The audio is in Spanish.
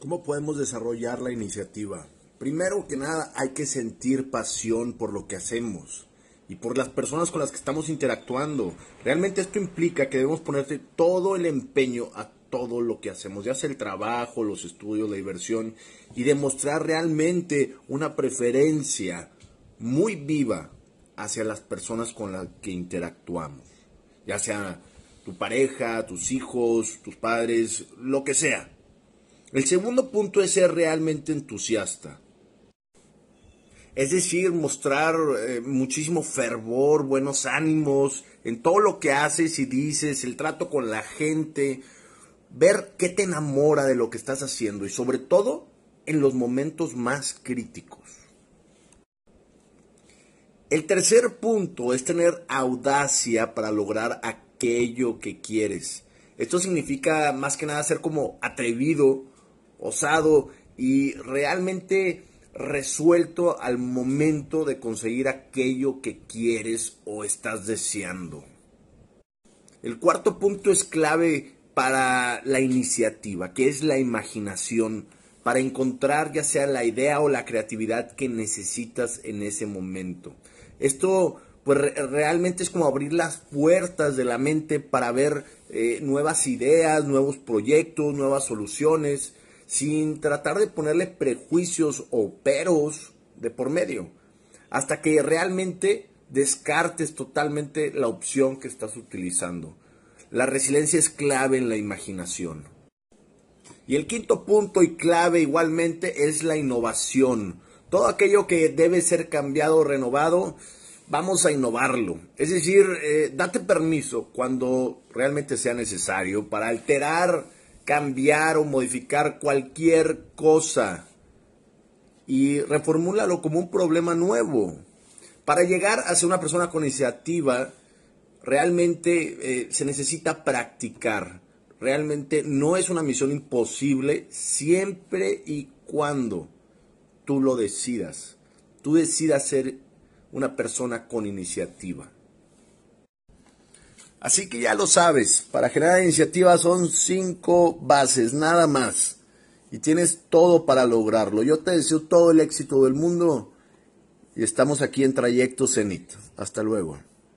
¿Cómo podemos desarrollar la iniciativa? Primero que nada, hay que sentir pasión por lo que hacemos y por las personas con las que estamos interactuando. Realmente esto implica que debemos ponerte todo el empeño a todo lo que hacemos, ya sea el trabajo, los estudios, la diversión, y demostrar realmente una preferencia muy viva hacia las personas con las que interactuamos, ya sea tu pareja, tus hijos, tus padres, lo que sea. El segundo punto es ser realmente entusiasta. Es decir, mostrar eh, muchísimo fervor, buenos ánimos en todo lo que haces y dices, el trato con la gente, ver qué te enamora de lo que estás haciendo y sobre todo en los momentos más críticos. El tercer punto es tener audacia para lograr aquello que quieres. Esto significa más que nada ser como atrevido, osado y realmente resuelto al momento de conseguir aquello que quieres o estás deseando. El cuarto punto es clave para la iniciativa, que es la imaginación, para encontrar ya sea la idea o la creatividad que necesitas en ese momento. Esto pues realmente es como abrir las puertas de la mente para ver eh, nuevas ideas, nuevos proyectos, nuevas soluciones, sin tratar de ponerle prejuicios o peros de por medio, hasta que realmente descartes totalmente la opción que estás utilizando. La resiliencia es clave en la imaginación. Y el quinto punto y clave igualmente es la innovación. Todo aquello que debe ser cambiado o renovado, vamos a innovarlo. Es decir, eh, date permiso cuando realmente sea necesario para alterar cambiar o modificar cualquier cosa y reformúlalo como un problema nuevo. Para llegar a ser una persona con iniciativa, realmente eh, se necesita practicar. Realmente no es una misión imposible siempre y cuando tú lo decidas. Tú decidas ser una persona con iniciativa. Así que ya lo sabes, para generar iniciativas son cinco bases, nada más. Y tienes todo para lograrlo. Yo te deseo todo el éxito del mundo y estamos aquí en Trayecto Zenit. Hasta luego.